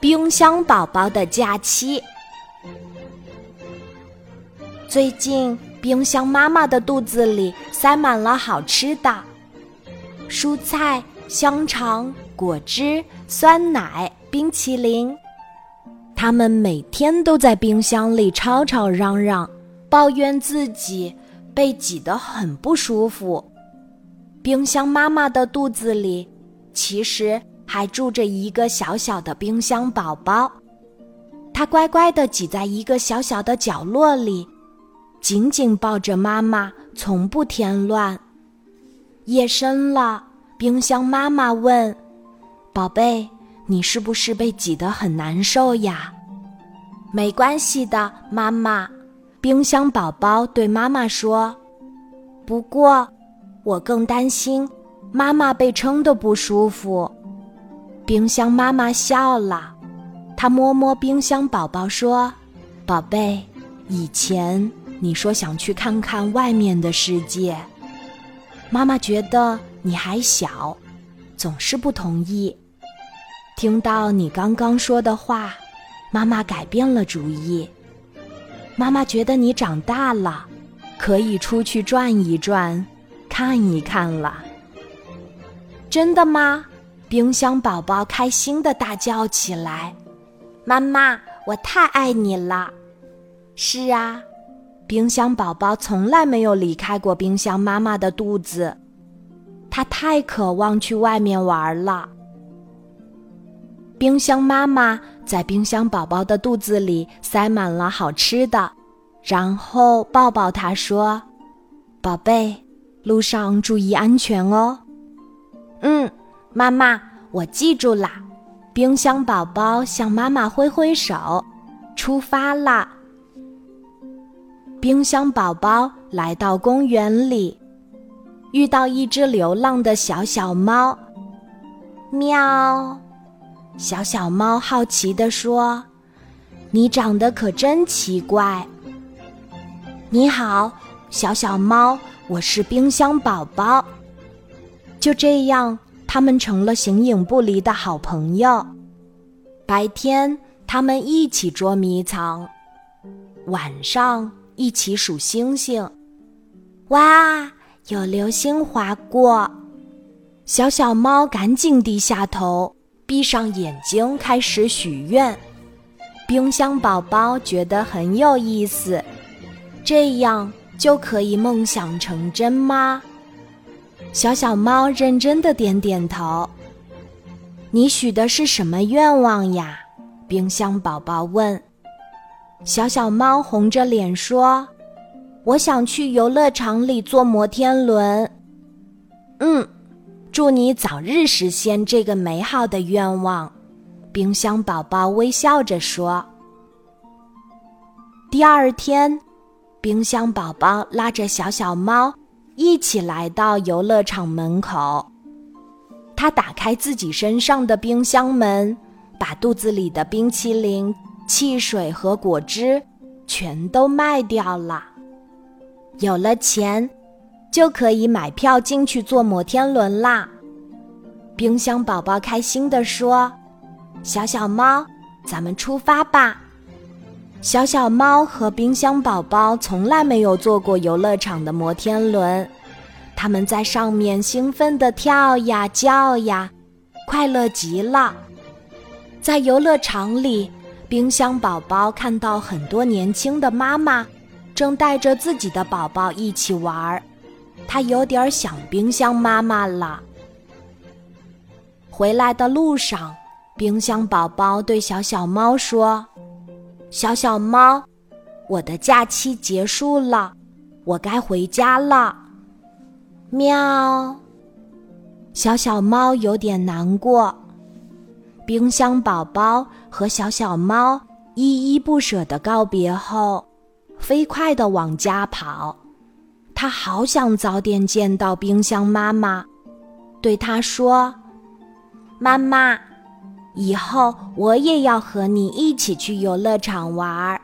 冰箱宝宝的假期。最近，冰箱妈妈的肚子里塞满了好吃的蔬菜、香肠、果汁、酸奶、冰淇淋。他们每天都在冰箱里吵吵嚷嚷，抱怨自己被挤得很不舒服。冰箱妈妈的肚子里，其实。还住着一个小小的冰箱宝宝，他乖乖地挤在一个小小的角落里，紧紧抱着妈妈，从不添乱。夜深了，冰箱妈妈问：“宝贝，你是不是被挤得很难受呀？”“没关系的，妈妈。”冰箱宝宝对妈妈说。“不过，我更担心妈妈被撑得不舒服。”冰箱妈妈笑了，她摸摸冰箱宝宝说：“宝贝，以前你说想去看看外面的世界，妈妈觉得你还小，总是不同意。听到你刚刚说的话，妈妈改变了主意。妈妈觉得你长大了，可以出去转一转，看一看了。真的吗？”冰箱宝宝开心的大叫起来：“妈妈，我太爱你了！”是啊，冰箱宝宝从来没有离开过冰箱妈妈的肚子，他太渴望去外面玩了。冰箱妈妈在冰箱宝宝的肚子里塞满了好吃的，然后抱抱他说：“宝贝，路上注意安全哦。”嗯。妈妈，我记住啦。冰箱宝宝向妈妈挥挥手，出发啦。冰箱宝宝来到公园里，遇到一只流浪的小小猫。喵！小小猫好奇地说：“你长得可真奇怪。”你好，小小猫，我是冰箱宝宝。就这样。他们成了形影不离的好朋友。白天，他们一起捉迷藏；晚上，一起数星星。哇，有流星划过！小小猫赶紧低下头，闭上眼睛，开始许愿。冰箱宝宝觉得很有意思，这样就可以梦想成真吗？小小猫认真的点点头。你许的是什么愿望呀？冰箱宝宝问。小小猫红着脸说：“我想去游乐场里坐摩天轮。”嗯，祝你早日实现这个美好的愿望。冰箱宝宝微笑着说。第二天，冰箱宝宝拉着小小猫。一起来到游乐场门口，他打开自己身上的冰箱门，把肚子里的冰淇淋、汽水和果汁全都卖掉了。有了钱，就可以买票进去坐摩天轮啦！冰箱宝宝开心地说：“小小猫，咱们出发吧！”小小猫和冰箱宝宝从来没有坐过游乐场的摩天轮，他们在上面兴奋地跳呀叫呀，快乐极了。在游乐场里，冰箱宝宝看到很多年轻的妈妈正带着自己的宝宝一起玩儿，他有点想冰箱妈妈了。回来的路上，冰箱宝宝对小小猫说。小小猫，我的假期结束了，我该回家了。喵。小小猫有点难过。冰箱宝宝和小小猫依依不舍的告别后，飞快的往家跑。他好想早点见到冰箱妈妈，对她说：“妈妈。”以后我也要和你一起去游乐场玩儿。